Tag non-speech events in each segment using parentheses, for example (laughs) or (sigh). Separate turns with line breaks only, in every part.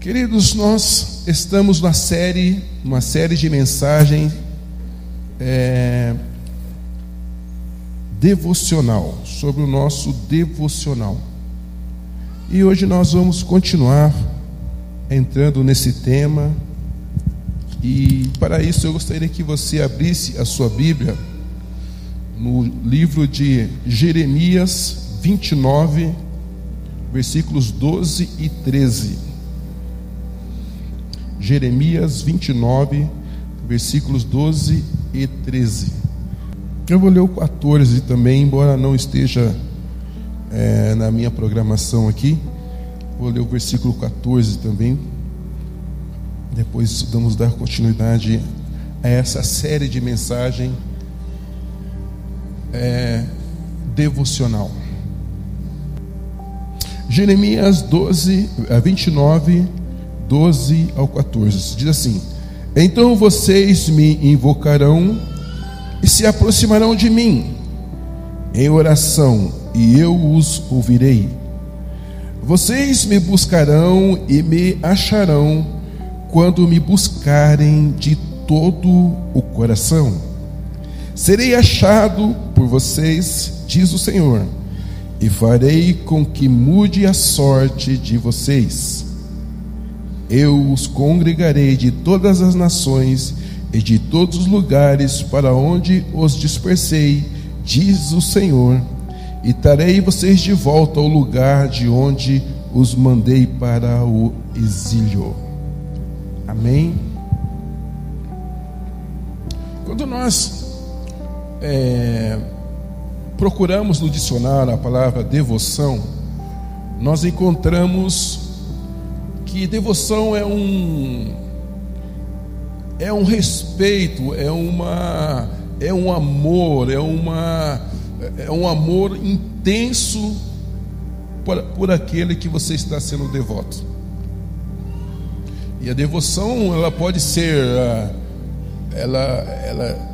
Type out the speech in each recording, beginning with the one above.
Queridos, nós estamos na série, uma série de mensagens é, devocional, sobre o nosso devocional. E hoje nós vamos continuar entrando nesse tema. E para isso eu gostaria que você abrisse a sua Bíblia no livro de Jeremias 29, versículos 12 e 13. Jeremias 29, versículos 12 e 13. Eu vou ler o 14 também, embora não esteja é, na minha programação aqui. Vou ler o versículo 14 também. Depois vamos dar continuidade a essa série de mensagem é, devocional. Jeremias 12, 29, 12 ao 14. Diz assim: Então vocês me invocarão e se aproximarão de mim em oração, e eu os ouvirei. Vocês me buscarão e me acharão quando me buscarem de todo o coração. Serei achado por vocês, diz o Senhor, e farei com que mude a sorte de vocês eu os congregarei de todas as nações e de todos os lugares para onde os dispersei, diz o Senhor, e trarei vocês de volta ao lugar de onde os mandei para o exílio. Amém? Quando nós é, procuramos no dicionário a palavra devoção, nós encontramos que devoção é um é um respeito, é uma é um amor, é uma é um amor intenso por, por aquele que você está sendo devoto. E a devoção, ela pode ser ela ela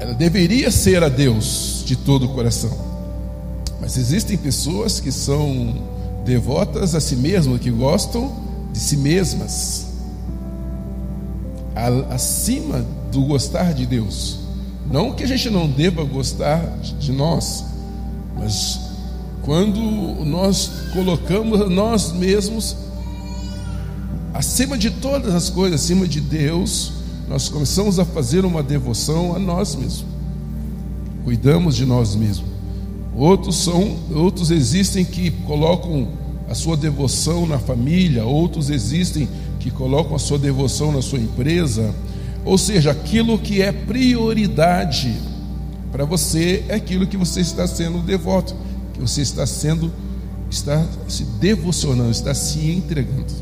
ela deveria ser a Deus de todo o coração. Mas existem pessoas que são devotas a si mesmas, que gostam de si mesmas, acima do gostar de Deus. Não que a gente não deva gostar de nós, mas quando nós colocamos nós mesmos acima de todas as coisas, acima de Deus, nós começamos a fazer uma devoção a nós mesmos. Cuidamos de nós mesmos. Outros são, outros existem que colocam a sua devoção na família, outros existem que colocam a sua devoção na sua empresa. Ou seja, aquilo que é prioridade para você é aquilo que você está sendo devoto, que você está sendo, está se devocionando, está se entregando.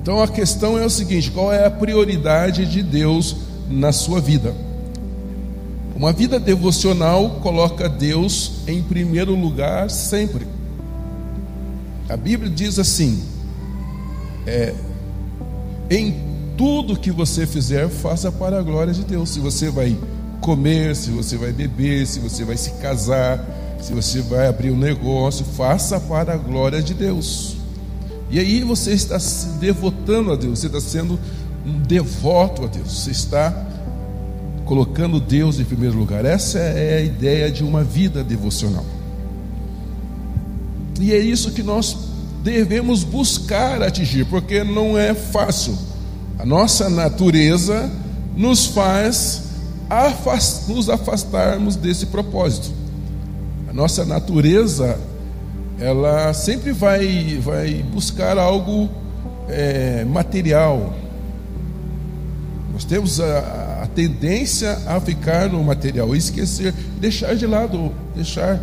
Então a questão é o seguinte: qual é a prioridade de Deus na sua vida? Uma vida devocional coloca Deus em primeiro lugar sempre. A Bíblia diz assim: é, em tudo que você fizer, faça para a glória de Deus. Se você vai comer, se você vai beber, se você vai se casar, se você vai abrir um negócio, faça para a glória de Deus. E aí você está se devotando a Deus, você está sendo um devoto a Deus, você está colocando Deus em primeiro lugar. Essa é a ideia de uma vida devocional. E é isso que nós devemos buscar atingir, porque não é fácil. A nossa natureza nos faz afast, nos afastarmos desse propósito. A nossa natureza, ela sempre vai, vai buscar algo é, material. Nós temos a, a tendência a ficar no material, esquecer, deixar de lado, deixar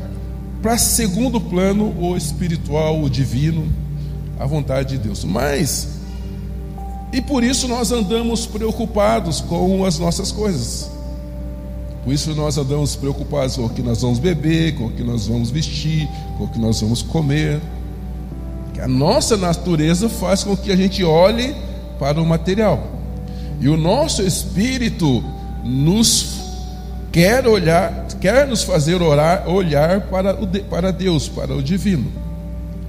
para segundo plano o espiritual, o divino, a vontade de Deus. Mas, e por isso nós andamos preocupados com as nossas coisas. Por isso nós andamos preocupados com o que nós vamos beber, com o que nós vamos vestir, com o que nós vamos comer. A nossa natureza faz com que a gente olhe para o material. E o nosso espírito nos quer olhar, quer nos fazer orar, olhar para, o, para Deus, para o divino.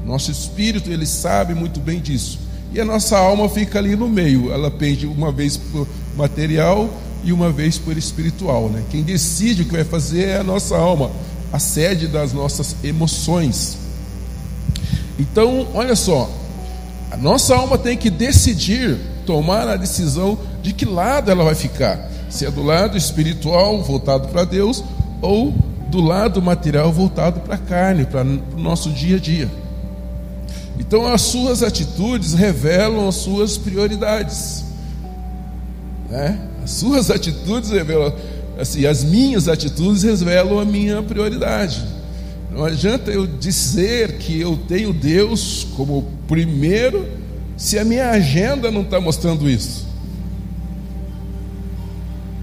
Nosso espírito, ele sabe muito bem disso. e a nossa alma fica ali no meio. Ela pende uma vez por material e uma vez por espiritual. Né? Quem decide o que vai fazer é a nossa alma, a sede das nossas emoções. Então, olha só, a nossa alma tem que decidir, tomar a decisão de que lado ela vai ficar. Se é do lado espiritual, voltado para Deus, ou do lado material, voltado para a carne, para o nosso dia a dia. Então, as suas atitudes revelam as suas prioridades. Né? As suas (laughs) atitudes revelam, assim, as minhas atitudes revelam a minha prioridade. Não adianta eu dizer que eu tenho Deus como primeiro, se a minha agenda não está mostrando isso.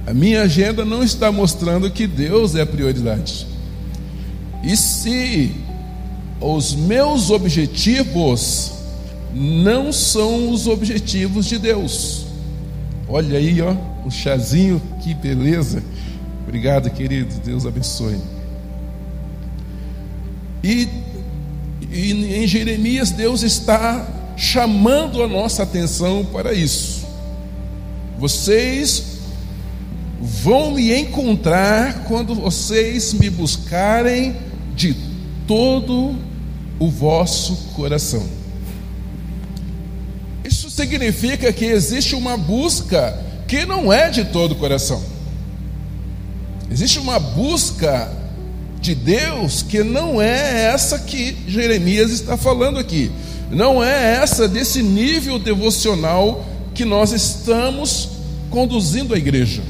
A minha agenda não está mostrando que Deus é a prioridade. E se os meus objetivos não são os objetivos de Deus? Olha aí, ó, o chazinho, que beleza. Obrigado, querido. Deus abençoe. E, e em Jeremias, Deus está chamando a nossa atenção para isso. Vocês vão me encontrar quando vocês me buscarem de todo o vosso coração. Isso significa que existe uma busca que não é de todo o coração. Existe uma busca de Deus que não é essa que Jeremias está falando aqui. Não é essa desse nível devocional que nós estamos conduzindo a igreja.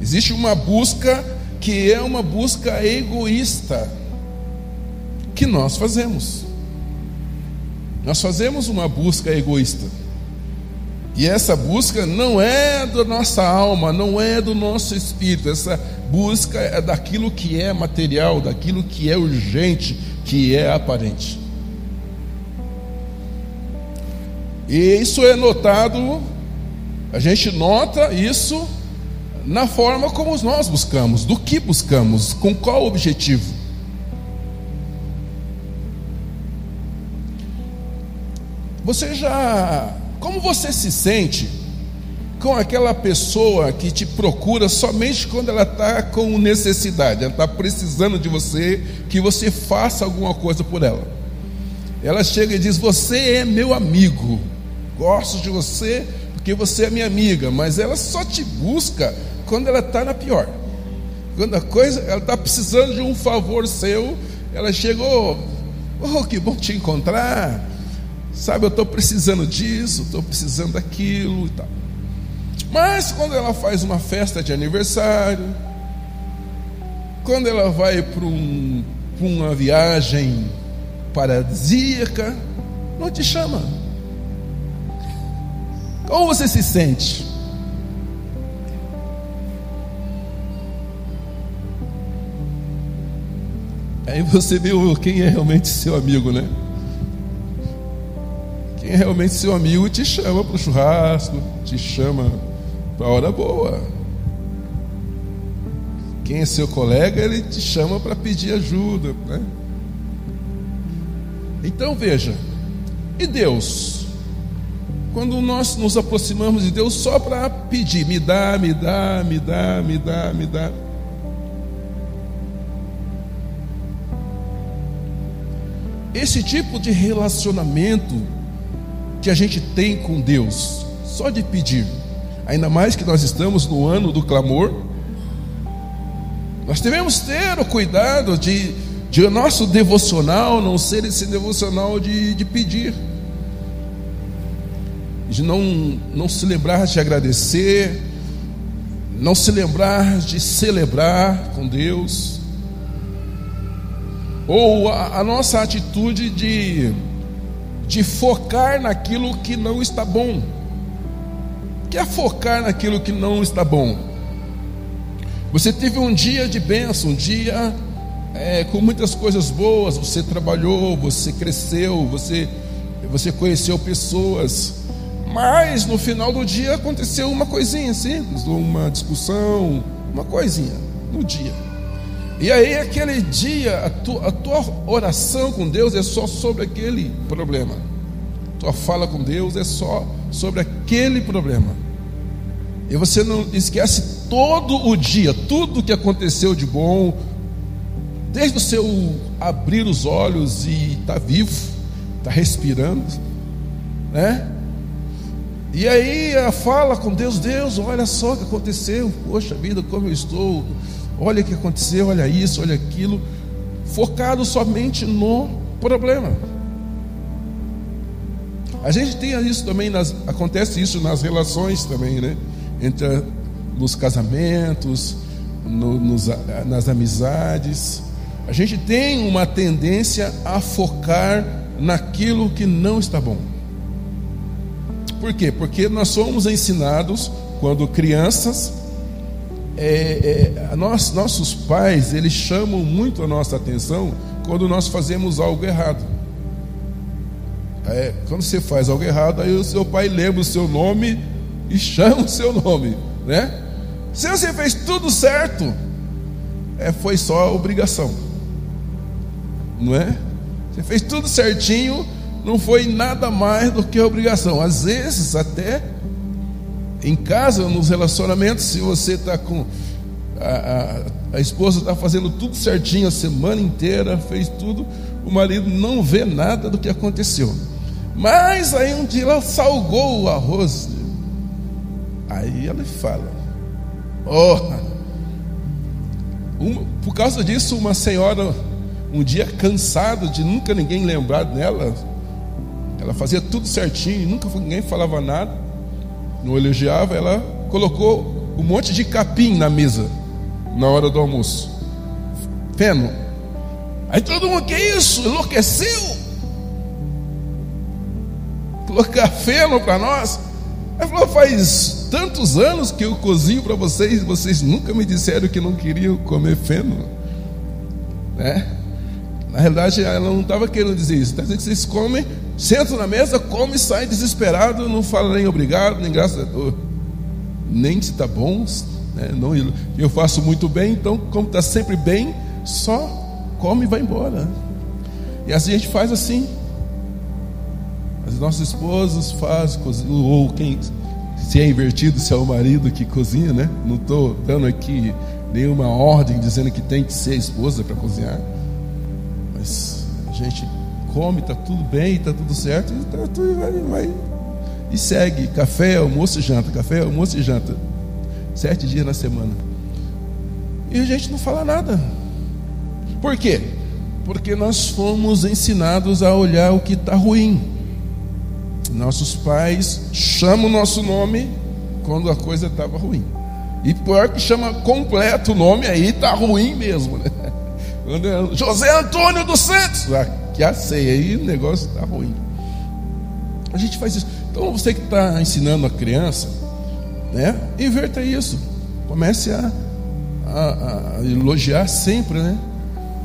Existe uma busca que é uma busca egoísta que nós fazemos. Nós fazemos uma busca egoísta. E essa busca não é da nossa alma, não é do nosso espírito. Essa busca é daquilo que é material, daquilo que é urgente, que é aparente. E isso é notado, a gente nota isso na forma como nós buscamos, do que buscamos, com qual objetivo. Você já. Como você se sente com aquela pessoa que te procura somente quando ela está com necessidade, ela está precisando de você, que você faça alguma coisa por ela? Ela chega e diz: Você é meu amigo, gosto de você porque você é minha amiga, mas ela só te busca quando ela está na pior. Quando a coisa, ela está precisando de um favor seu, ela chegou, oh, que bom te encontrar. Sabe, eu estou precisando disso, estou precisando daquilo e tal. Mas quando ela faz uma festa de aniversário, quando ela vai para um, uma viagem paradisíaca, não te chama. Como você se sente? Aí você viu quem é realmente seu amigo, né? Quem é realmente seu amigo te chama para o churrasco, te chama para a hora boa. Quem é seu colega, ele te chama para pedir ajuda. Né? Então veja, e Deus? Quando nós nos aproximamos de Deus só para pedir, me dá, me dá, me dá, me dá, me dá. Esse tipo de relacionamento que a gente tem com Deus, só de pedir, ainda mais que nós estamos no ano do clamor, nós devemos ter o cuidado de, de o nosso devocional não ser esse devocional de, de pedir, de não, não se lembrar de agradecer, não se lembrar de celebrar com Deus, ou a, a nossa atitude de de focar naquilo que não está bom. Que é focar naquilo que não está bom. Você teve um dia de bênção, um dia é, com muitas coisas boas. Você trabalhou, você cresceu, você, você conheceu pessoas. Mas no final do dia aconteceu uma coisinha simples, uma discussão, uma coisinha no dia. E aí, aquele dia, a tua, a tua oração com Deus é só sobre aquele problema. tua fala com Deus é só sobre aquele problema. E você não esquece todo o dia, tudo que aconteceu de bom, desde o seu abrir os olhos e estar tá vivo, estar tá respirando, né? E aí fala com Deus, Deus, olha só o que aconteceu, poxa vida, como eu estou, olha o que aconteceu, olha isso, olha aquilo, focado somente no problema. A gente tem isso também, nas, acontece isso nas relações também, né? Entre nos casamentos, no, nos, nas amizades. A gente tem uma tendência a focar naquilo que não está bom. Por quê? Porque nós somos ensinados, quando crianças, é, é, nós, nossos pais, eles chamam muito a nossa atenção quando nós fazemos algo errado. É, quando você faz algo errado, aí o seu pai lembra o seu nome e chama o seu nome, né? Se você fez tudo certo, é, foi só obrigação, não é? Você fez tudo certinho, não foi nada mais do que obrigação. Às vezes, até em casa, nos relacionamentos, se você está com a, a, a esposa está fazendo tudo certinho a semana inteira, fez tudo, o marido não vê nada do que aconteceu. Mas aí um dia ela salgou o arroz. Aí ela fala: Oh, uma, por causa disso, uma senhora, um dia cansada de nunca ninguém lembrar dela, ela fazia tudo certinho, nunca ninguém falava nada, não elogiava, ela colocou um monte de capim na mesa na hora do almoço. Feno. Aí todo mundo, que isso? Enlouqueceu? colocar feno para nós. Ele falou: faz tantos anos que eu cozinho para vocês, vocês nunca me disseram que não queriam comer feno. Né? Na realidade, ela não estava querendo dizer isso. Está dizendo que vocês comem, sentam na mesa, comem e saem desesperados, não falam nem obrigado, nem graças a Deus. Nem se está bom, né? não, eu faço muito bem, então, como está sempre bem, só come e vai embora. E assim a gente faz assim. As nossas esposas fazem, ou quem se é invertido, se é o marido que cozinha, né? Não estou dando aqui nenhuma ordem dizendo que tem que ser a esposa para cozinhar. Mas a gente come, está tudo bem, está tudo certo, e tá tudo vai, vai e segue. Café, almoço e janta, café, almoço e janta. Sete dias na semana. E a gente não fala nada. Por quê? Porque nós fomos ensinados a olhar o que está ruim. Nossos pais chamam o nosso nome quando a coisa estava ruim. E pior que chama completo o nome, aí está ruim mesmo. Né? (laughs) É José Antônio dos Santos. Que a ceia aí o negócio está ruim. A gente faz isso. Então você que está ensinando a criança, né? Inverta isso. Comece a, a, a elogiar sempre, né?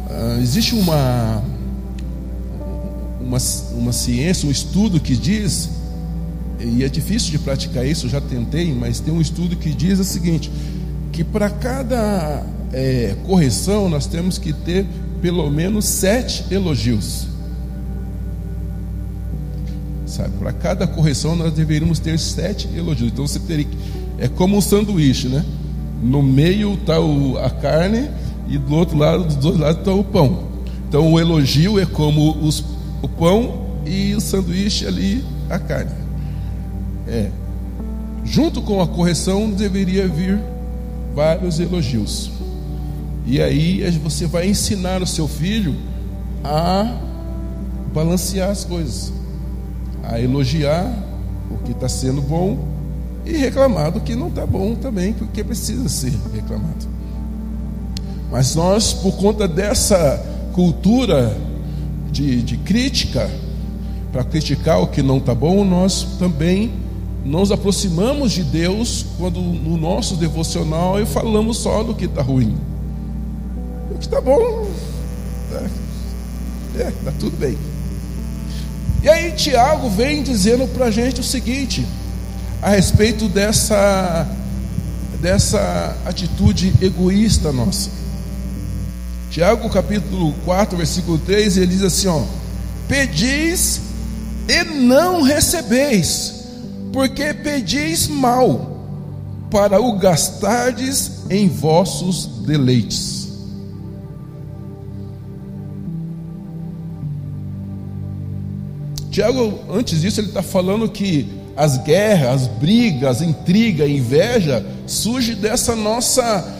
Ah, existe uma uma, uma ciência, um estudo que diz, e é difícil de praticar isso, já tentei, mas tem um estudo que diz o seguinte: que para cada é, correção nós temos que ter pelo menos sete elogios. Sabe, para cada correção nós deveríamos ter sete elogios. Então você teria que, é como um sanduíche, né? No meio está a carne e do outro lado, dos dois lados está o pão. Então o elogio é como os o pão e o sanduíche ali, a carne. É. Junto com a correção deveria vir vários elogios. E aí você vai ensinar o seu filho a balancear as coisas, a elogiar o que está sendo bom e reclamar do que não está bom também, porque precisa ser reclamado. Mas nós, por conta dessa cultura de, de crítica, para criticar o que não está bom, nós também nos aproximamos de Deus quando no nosso devocional e falamos só do que está ruim. Está bom, é, é, tá tudo bem. E aí Tiago vem dizendo para a gente o seguinte, a respeito dessa, dessa atitude egoísta nossa. Tiago capítulo 4, versículo 3, ele diz assim: ó, pedis e não recebeis, porque pedis mal, para o gastardes em vossos deleites. Tiago, antes disso, ele está falando que as guerras, as brigas, intriga, inveja surge dessa nossa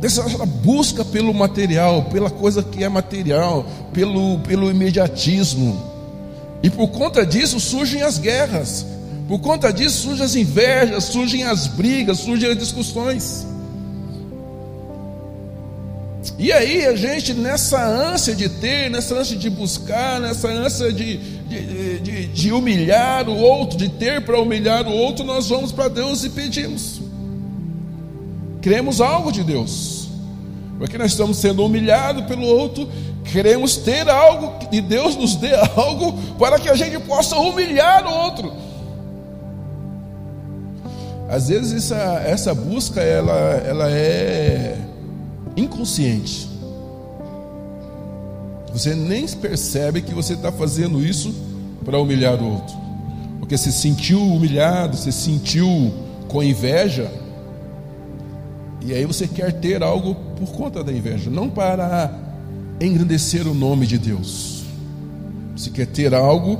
dessa busca pelo material, pela coisa que é material, pelo, pelo imediatismo. E por conta disso surgem as guerras, por conta disso surgem as invejas, surgem as brigas, surgem as discussões. E aí a gente, nessa ânsia de ter, nessa ânsia de buscar, nessa ânsia de, de, de, de humilhar o outro, de ter para humilhar o outro, nós vamos para Deus e pedimos. Queremos algo de Deus, porque nós estamos sendo humilhados pelo outro, queremos ter algo, e Deus nos dê (laughs) algo para que a gente possa humilhar o outro. Às vezes essa, essa busca ela, ela é inconsciente. Você nem percebe que você está fazendo isso para humilhar o outro, porque se sentiu humilhado, se sentiu com inveja, e aí você quer ter algo por conta da inveja, não para engrandecer o nome de Deus. Você quer ter algo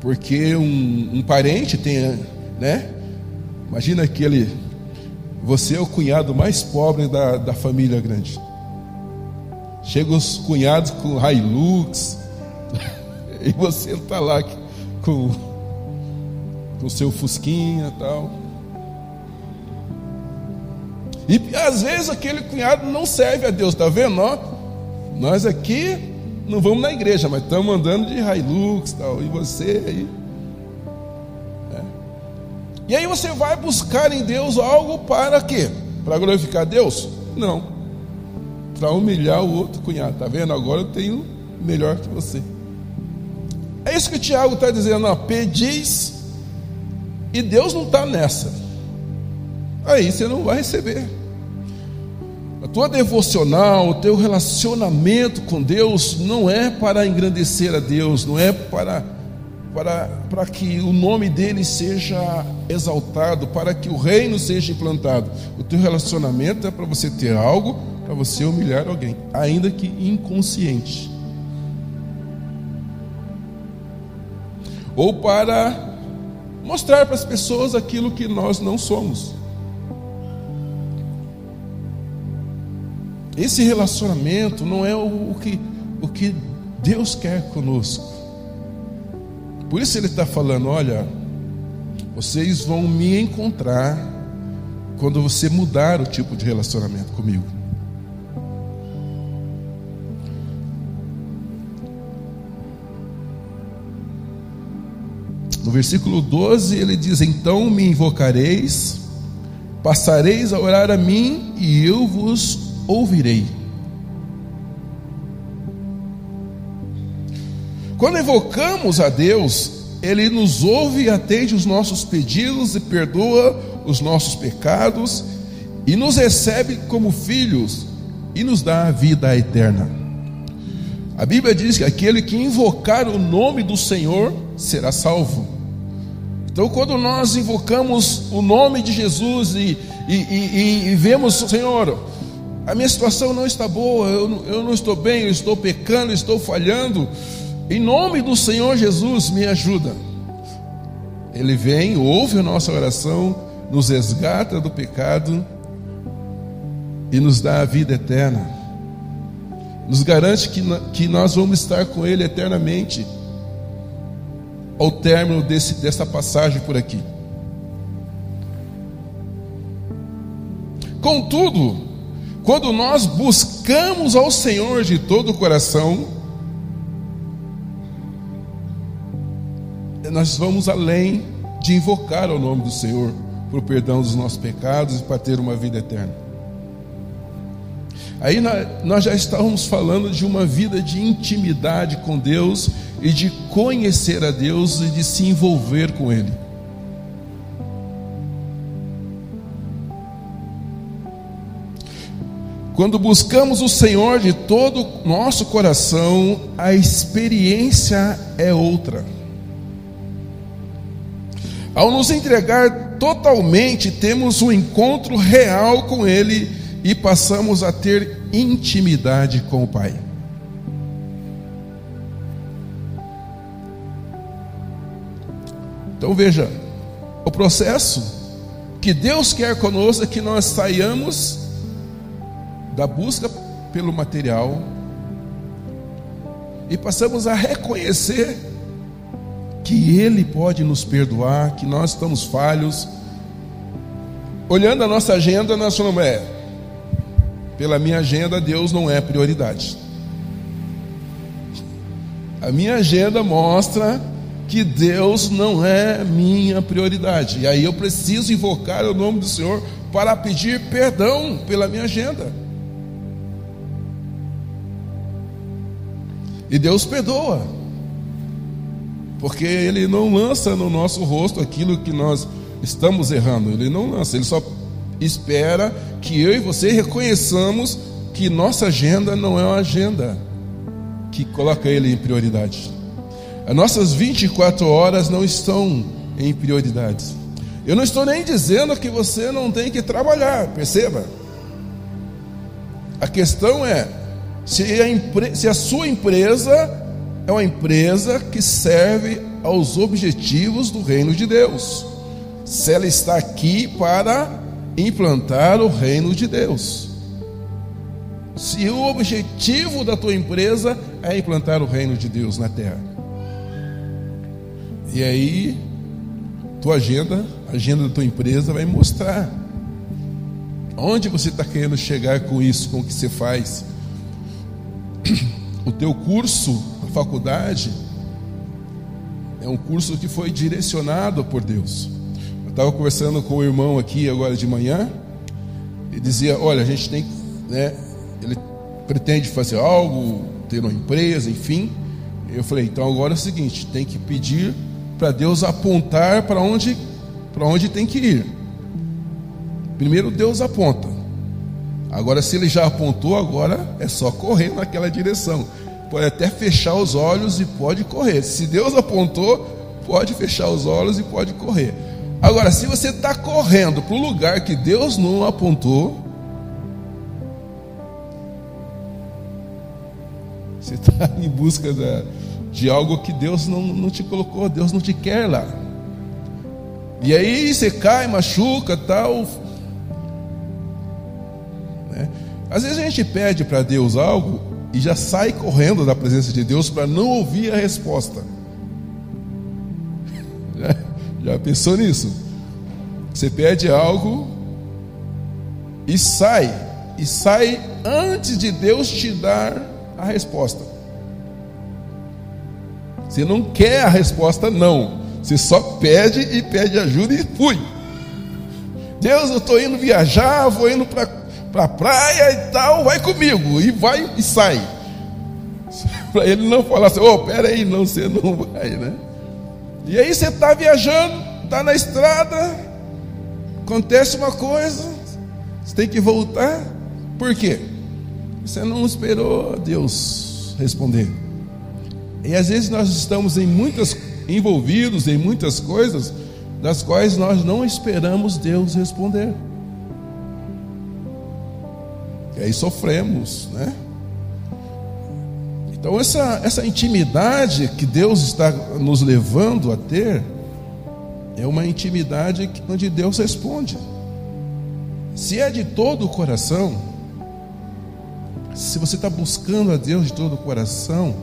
porque um, um parente tem, né? Imagina aquele você é o cunhado mais pobre da, da família grande. Chegam os cunhados com Hilux, (laughs) e você está lá com o seu Fusquinha e tal. E às vezes aquele cunhado não serve a Deus, está vendo? Ó, nós aqui não vamos na igreja, mas estamos andando de Hilux tal. E você aí e aí você vai buscar em Deus algo para quê? Para glorificar Deus? Não. Para humilhar o outro cunhado. Tá vendo? Agora eu tenho melhor que você. É isso que o Tiago está dizendo. Ó, pedis e Deus não está nessa. Aí você não vai receber. A tua devocional, o teu relacionamento com Deus não é para engrandecer a Deus, não é para para, para que o nome dele seja exaltado, para que o reino seja implantado. O teu relacionamento é para você ter algo, para você humilhar alguém, ainda que inconsciente. Ou para mostrar para as pessoas aquilo que nós não somos. Esse relacionamento não é o, que, o que Deus quer conosco. Por isso ele está falando: olha, vocês vão me encontrar quando você mudar o tipo de relacionamento comigo. No versículo 12 ele diz: Então me invocareis, passareis a orar a mim e eu vos ouvirei. Quando invocamos a Deus, Ele nos ouve e atende os nossos pedidos e perdoa os nossos pecados e nos recebe como filhos e nos dá a vida eterna. A Bíblia diz que aquele que invocar o nome do Senhor será salvo. Então, quando nós invocamos o nome de Jesus e, e, e, e vemos, Senhor, a minha situação não está boa, eu, eu não estou bem, eu estou pecando, estou falhando, em nome do Senhor Jesus, me ajuda. Ele vem, ouve a nossa oração, nos resgata do pecado e nos dá a vida eterna. Nos garante que, que nós vamos estar com Ele eternamente ao término desse, dessa passagem por aqui. Contudo, quando nós buscamos ao Senhor de todo o coração, nós vamos além de invocar o nome do Senhor para o perdão dos nossos pecados e para ter uma vida eterna. Aí nós já estávamos falando de uma vida de intimidade com Deus e de conhecer a Deus e de se envolver com Ele. Quando buscamos o Senhor de todo o nosso coração, a experiência é outra. Ao nos entregar totalmente, temos um encontro real com Ele e passamos a ter intimidade com o Pai. Então veja, o processo que Deus quer conosco é que nós saiamos da busca pelo material e passamos a reconhecer que Ele pode nos perdoar, que nós estamos falhos. Olhando a nossa agenda, nós falamos, é, pela minha agenda, Deus não é prioridade. A minha agenda mostra que Deus não é minha prioridade. E aí eu preciso invocar o nome do Senhor para pedir perdão pela minha agenda. E Deus perdoa. Porque Ele não lança no nosso rosto aquilo que nós estamos errando. Ele não lança, Ele só espera que eu e você reconheçamos que nossa agenda não é uma agenda que coloca Ele em prioridade. As nossas 24 horas não estão em prioridades. Eu não estou nem dizendo que você não tem que trabalhar, perceba. A questão é se a, se a sua empresa é uma empresa que serve aos objetivos do reino de Deus. Se ela está aqui para implantar o reino de Deus. Se o objetivo da tua empresa é implantar o reino de Deus na terra. E aí, tua agenda, a agenda da tua empresa vai mostrar onde você está querendo chegar com isso, com o que você faz (coughs) o teu curso, faculdade, é um curso que foi direcionado por Deus. Eu estava conversando com o irmão aqui agora de manhã, e dizia: Olha, a gente tem, né, ele pretende fazer algo, ter uma empresa, enfim. Eu falei: Então agora é o seguinte, tem que pedir para Deus apontar para onde, para onde tem que ir. Primeiro Deus aponta. Agora, se ele já apontou, agora é só correr naquela direção. Pode até fechar os olhos e pode correr. Se Deus apontou, pode fechar os olhos e pode correr. Agora, se você está correndo para o lugar que Deus não apontou, você está (laughs) em busca da, de algo que Deus não, não te colocou, Deus não te quer lá. E aí você cai, machuca, tal, Às vezes a gente pede para Deus algo e já sai correndo da presença de Deus para não ouvir a resposta. (laughs) Já, já pensou nisso? Você pede algo e sai, e sai antes de Deus te dar a resposta. Você não quer a resposta, não. Você só pede e pede ajuda e fui. Deus, eu estou indo viajar, vou indo para para a praia e tal, vai comigo. E vai e sai. (laughs) Para ele não falar assim, ô, oh, peraí, não, você não vai, né? E aí você está viajando, está na estrada, acontece uma coisa, você tem que voltar. Por quê? Você não esperou Deus responder. E às vezes nós estamos em muitas envolvidos em muitas coisas das quais nós não esperamos Deus responder. E aí sofremos, né? Então essa, essa intimidade que Deus está nos levando a ter é uma intimidade onde Deus responde. Se é de todo o coração, se você está buscando a Deus de todo o coração,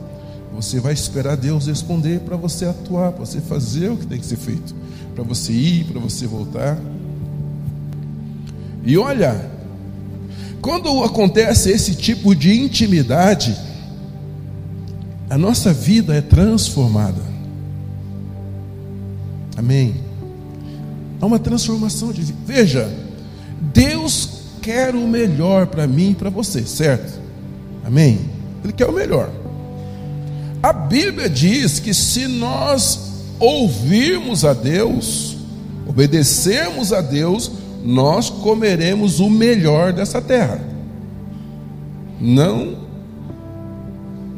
você vai esperar Deus responder para você atuar, para você fazer o que tem que ser feito, para você ir, para você voltar. E olha, quando acontece esse tipo de intimidade, a nossa vida é transformada. Amém. Há uma transformação de vida. Veja, Deus quer o melhor para mim e para você, certo? Amém? Ele quer o melhor. A Bíblia diz que se nós ouvirmos a Deus, obedecermos a Deus, nós comeremos o melhor dessa terra. Não,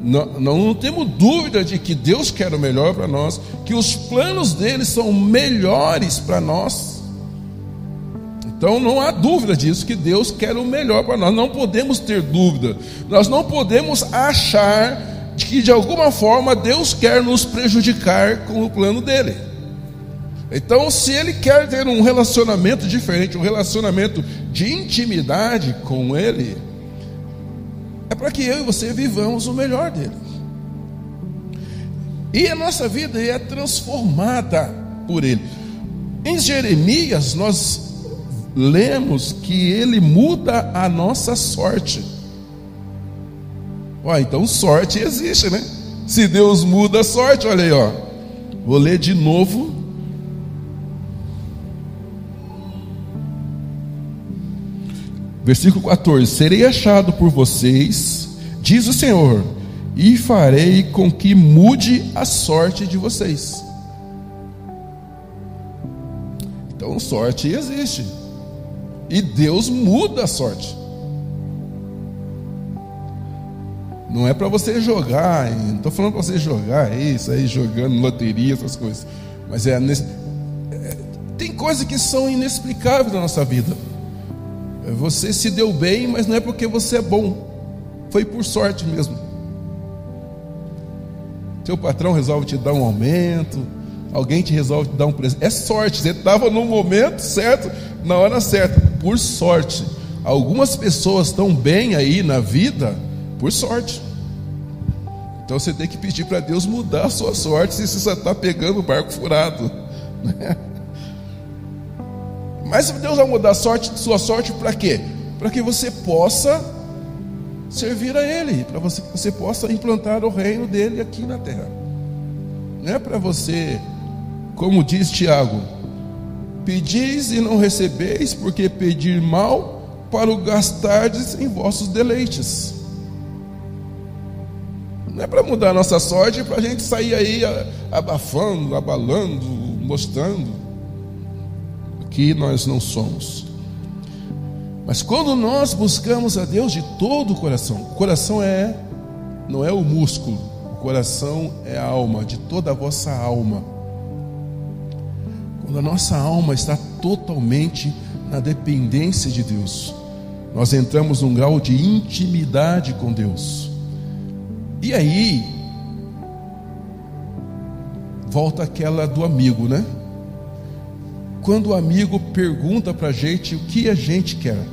não, não temos dúvida de que Deus quer o melhor para nós, que os planos dele são melhores para nós. Então não há dúvida disso, que Deus quer o melhor para nós. Não podemos ter dúvida. Nós não podemos achar que de alguma forma Deus quer nos prejudicar com o plano dele. Então, se ele quer ter um relacionamento diferente, um relacionamento de intimidade com ele, é para que eu e você vivamos o melhor dele. E a nossa vida é transformada por ele. Em Jeremias, nós lemos que ele muda a nossa sorte. Ué, então sorte existe, né? Se Deus muda a sorte, olha aí, ó. Vou ler de novo. Versículo 14: Serei achado por vocês, diz o Senhor, e farei com que mude a sorte de vocês. Então, sorte existe. E Deus muda a sorte. Não é para você jogar, não estou falando para você jogar isso aí, jogando loteria, essas coisas. Mas é, é tem coisas que são inexplicáveis na nossa vida. Você se deu bem, mas não é porque você é bom, foi por sorte mesmo. Seu patrão resolve te dar um aumento, alguém te resolve te dar um presente. É sorte, você estava no momento certo, na hora certa, por sorte. Algumas pessoas estão bem aí na vida por sorte. Então você tem que pedir para Deus mudar a sua sorte se você está pegando o barco furado. (laughs) Né? Mas Deus vai mudar a sorte, sua sorte para quê? Para que você possa servir a Ele, para você, que você possa implantar o reino dele aqui na terra. Não é para você, como diz Tiago, Pedis e não recebeis, porque pedir mal para o gastardes em vossos deleites. Não é para mudar a nossa sorte, para a gente sair aí abafando, abalando, mostrando que nós não somos. Mas quando nós buscamos a Deus de todo o coração, o coração é não é o músculo, o coração é a alma, de toda a vossa alma. Quando a nossa alma está totalmente na dependência de Deus, nós entramos num grau de intimidade com Deus. E aí, volta aquela do amigo, né? Quando o amigo pergunta para a gente o que a gente quer.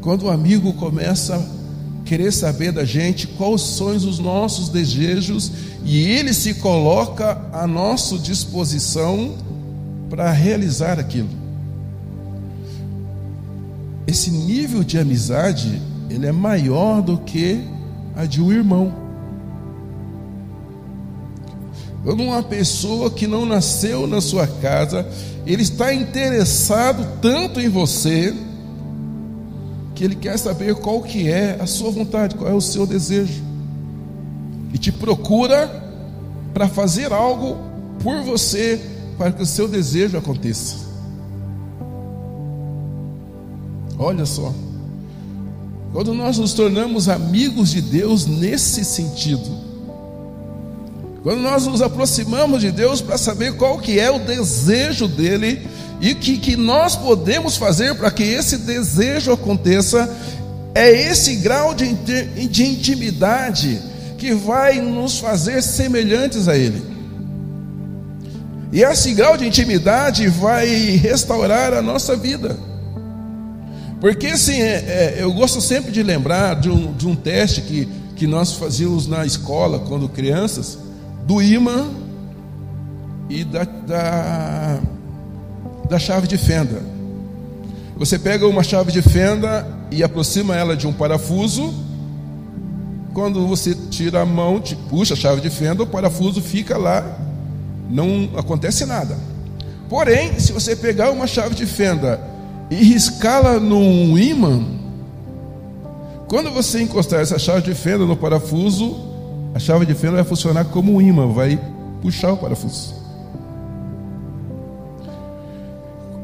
Quando o amigo começa a querer saber da gente quais são os nossos desejos e ele se coloca à nossa disposição para realizar aquilo. Esse nível de amizade, ele é maior do que a de um irmão. Quando uma pessoa que não nasceu na sua casa, ele está interessado tanto em você, que ele quer saber qual que é a sua vontade, qual é o seu desejo e te procura para fazer algo por você, para que o seu desejo aconteça. Olha só, quando nós nos tornamos amigos de Deus nesse sentido, quando nós nos aproximamos de Deus para saber qual que é o desejo dele e que, que nós podemos fazer para que esse desejo aconteça, é esse grau de, de intimidade que vai nos fazer semelhantes a Ele. E esse grau de intimidade vai restaurar a nossa vida. Porque assim, é, é, eu gosto sempre de lembrar de um, de um teste que, que nós fazíamos na escola quando crianças, do imã e da, da, da chave de fenda. Você pega uma chave de fenda e aproxima ela de um parafuso quando você tira a mão, puxa a chave de fenda, o parafuso fica lá, não acontece nada. Porém, se você pegar uma chave de fenda e riscá-la num ímã, quando você encostar essa chave de fenda no parafuso, a chave de fenda vai funcionar como um ímã, vai puxar o parafuso.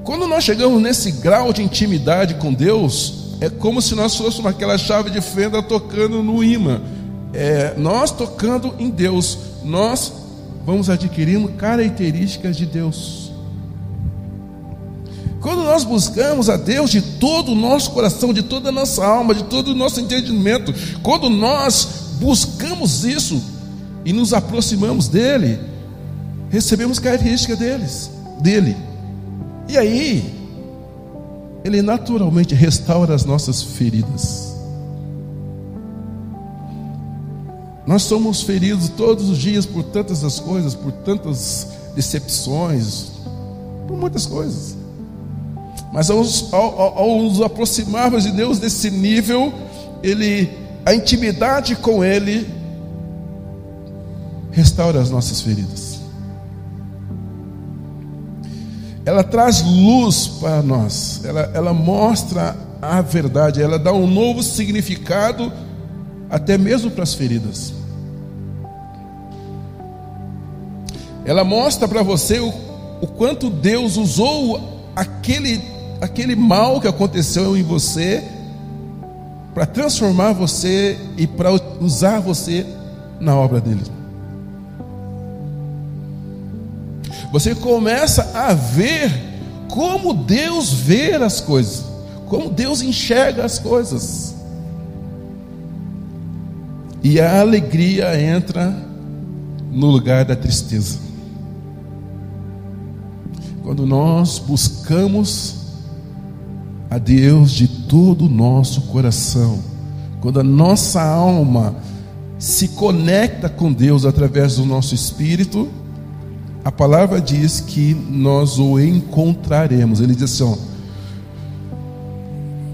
Quando nós chegamos nesse grau de intimidade com Deus, é como se nós fôssemos aquela chave de fenda tocando no imã. É, nós tocando em Deus, nós vamos adquirindo características de Deus. Quando nós buscamos a Deus de todo o nosso coração, de toda a nossa alma, de todo o nosso entendimento, quando nós buscamos isso e nos aproximamos dele, recebemos características deles, dele. E aí, ele naturalmente restaura as nossas feridas. Nós somos feridos todos os dias por tantas as coisas, por tantas decepções, por muitas coisas. Mas ao, ao, ao nos aproximarmos de Deus desse nível, Ele, a intimidade com Ele, restaura as nossas feridas. Ela traz luz para nós, ela, ela mostra a verdade, ela dá um novo significado até mesmo para as feridas. Ela mostra para você o, o quanto Deus usou aquele, aquele mal que aconteceu em você para transformar você e para usar você na obra dele. Você começa a ver como Deus vê as coisas, como Deus enxerga as coisas. E a alegria entra no lugar da tristeza. Quando nós buscamos a Deus de todo o nosso coração, quando a nossa alma se conecta com Deus através do nosso espírito, a palavra diz que nós o encontraremos. Ele diz assim: ó,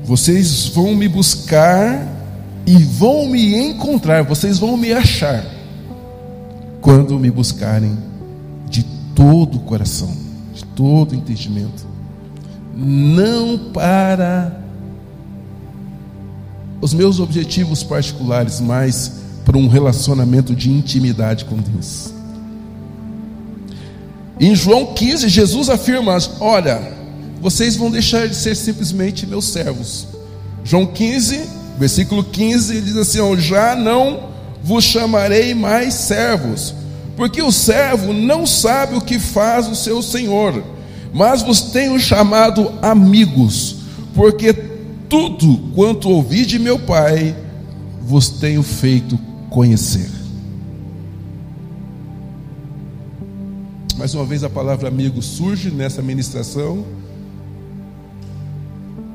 vocês vão me buscar e vão me encontrar, vocês vão me achar quando me buscarem de todo o coração todo entendimento, não para os meus objetivos particulares, mas para um relacionamento de intimidade com Deus. Em João 15, Jesus afirma: Olha, vocês vão deixar de ser simplesmente meus servos. João 15, versículo 15, ele diz assim: oh, Já não vos chamarei mais servos porque o servo não sabe o que faz o seu senhor, mas vos tenho chamado amigos, porque tudo quanto ouvi de meu Pai vos tenho feito conhecer. Mais uma vez a palavra amigo surge nessa ministração.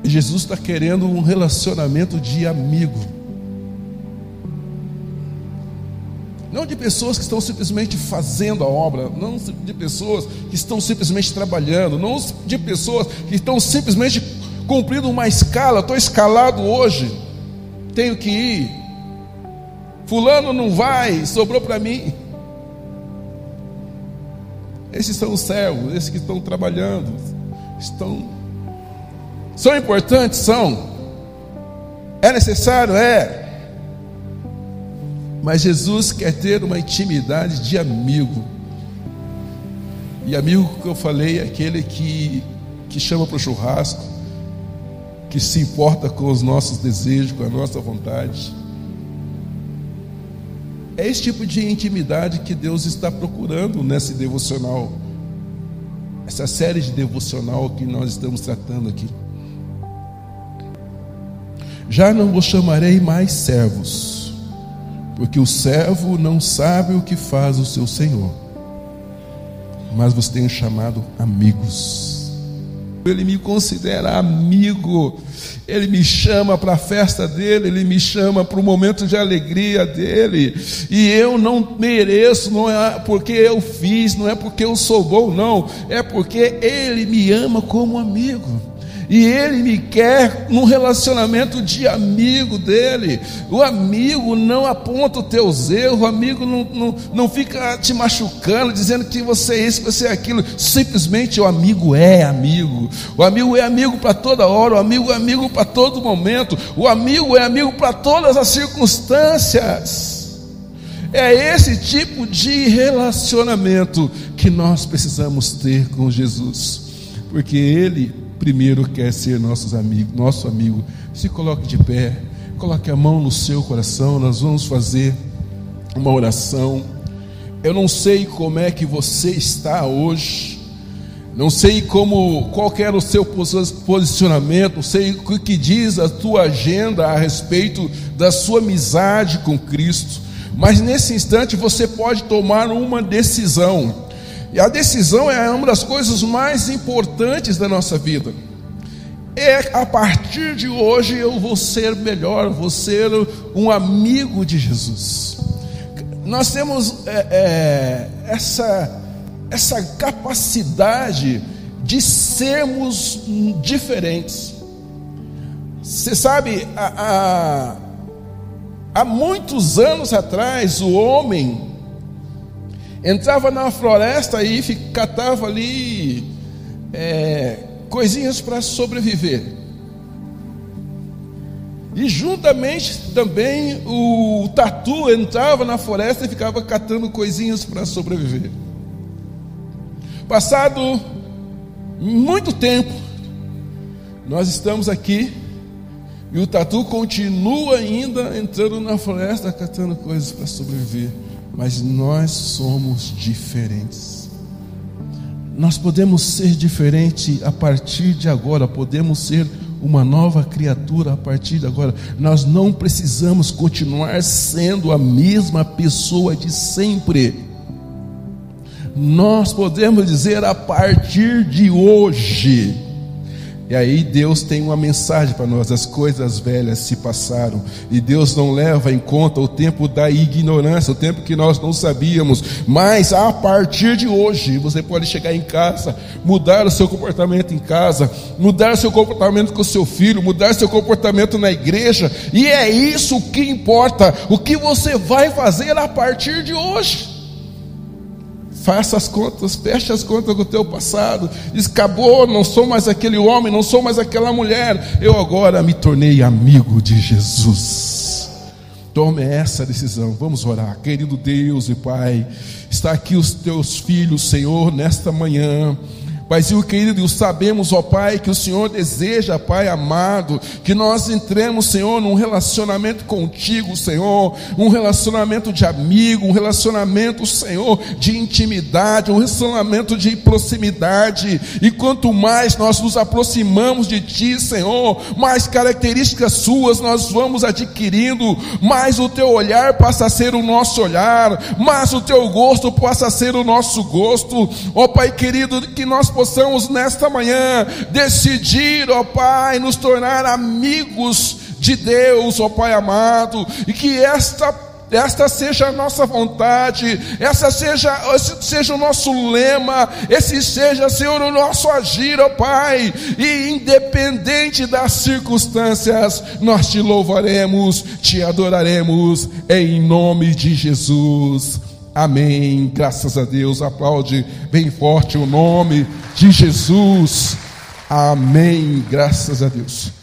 E Jesus está querendo um relacionamento de amigo. Não de pessoas que estão simplesmente fazendo a obra, não de pessoas que estão simplesmente trabalhando, não de pessoas que estão simplesmente cumprindo uma escala. Estou escalado hoje, tenho que ir. Fulano não vai, sobrou para mim. Esses são os servos, esses que estão trabalhando, estão. São importantes? São. É necessário? É. Mas Jesus quer ter uma intimidade de amigo. E amigo que eu falei é aquele que, que chama para o churrasco, que se importa com os nossos desejos, com a nossa vontade. É esse tipo de intimidade que Deus está procurando nesse devocional, essa série de devocional que nós estamos tratando aqui. Já não vos chamarei mais servos porque o servo não sabe o que faz o seu senhor, mas você tem chamado amigos. Ele me considera amigo, ele me chama para a festa dele, ele me chama para o momento de alegria dele, e eu não mereço, não é porque eu fiz, não é porque eu sou bom, não, é porque ele me ama como amigo. E ele me quer num relacionamento de amigo dele. O amigo não aponta os teus erros, o amigo não, não, não fica te machucando, dizendo que você é isso, que você é aquilo. Simplesmente o amigo é amigo. O amigo é amigo para toda hora, o amigo é amigo para todo momento, o amigo é amigo para todas as circunstâncias. É esse tipo de relacionamento que nós precisamos ter com Jesus, porque Ele primeiro quer ser nossos amigos, nosso amigo. Se coloque de pé, coloque a mão no seu coração, nós vamos fazer uma oração. Eu não sei como é que você está hoje. Não sei como qual era o seu posicionamento, não sei o que diz a tua agenda a respeito da sua amizade com Cristo. Mas nesse instante você pode tomar uma decisão. E a decisão é uma das coisas mais importantes da nossa vida. É a partir de hoje eu vou ser melhor, vou ser um amigo de Jesus. Nós temos é, é, essa, essa capacidade de sermos diferentes. Você sabe, há, há, há muitos anos atrás, o homem entrava na floresta e catava ali é, coisinhas para sobreviver. E juntamente também o tatu entrava na floresta e ficava catando coisinhas para sobreviver. Passado muito tempo, nós estamos aqui e o tatu continua ainda entrando na floresta catando coisas para sobreviver mas nós somos diferentes. Nós podemos ser diferente a partir de agora, podemos ser uma nova criatura a partir de agora. Nós não precisamos continuar sendo a mesma pessoa de sempre. Nós podemos dizer a partir de hoje e aí Deus tem uma mensagem para nós: as coisas velhas se passaram, e Deus não leva em conta o tempo da ignorância, o tempo que nós não sabíamos, mas a partir de hoje você pode chegar em casa, mudar o seu comportamento em casa, mudar o seu comportamento com o seu filho, mudar o seu comportamento na igreja, e é isso que importa, o que você vai fazer a partir de hoje. Faça as contas, feche as contas com o teu passado. Diz, acabou, não sou mais aquele homem, não sou mais aquela mulher. Eu agora me tornei amigo de Jesus. Tome essa decisão. Vamos orar. Querido Deus e Pai, está aqui os teus filhos, Senhor, nesta manhã. Paizinho querido, sabemos, ó Pai, que o Senhor deseja, Pai amado, que nós entremos, Senhor, num relacionamento contigo, Senhor, um relacionamento de amigo, um relacionamento, Senhor, de intimidade, um relacionamento de proximidade. E quanto mais nós nos aproximamos de Ti, Senhor, mais características Suas nós vamos adquirindo, mais o Teu olhar passa a ser o nosso olhar, mais o Teu gosto passa a ser o nosso gosto. Ó Pai querido, que nós possamos nesta manhã decidir, ó Pai, nos tornar amigos de Deus, ó Pai amado, e que esta esta seja a nossa vontade, essa seja, esse seja o nosso lema, esse seja, Senhor, o nosso agir, ó Pai, e independente das circunstâncias, nós te louvaremos, te adoraremos, em nome de Jesus. Amém. Graças a Deus. Aplaude bem forte o nome de Jesus. Amém. Graças a Deus.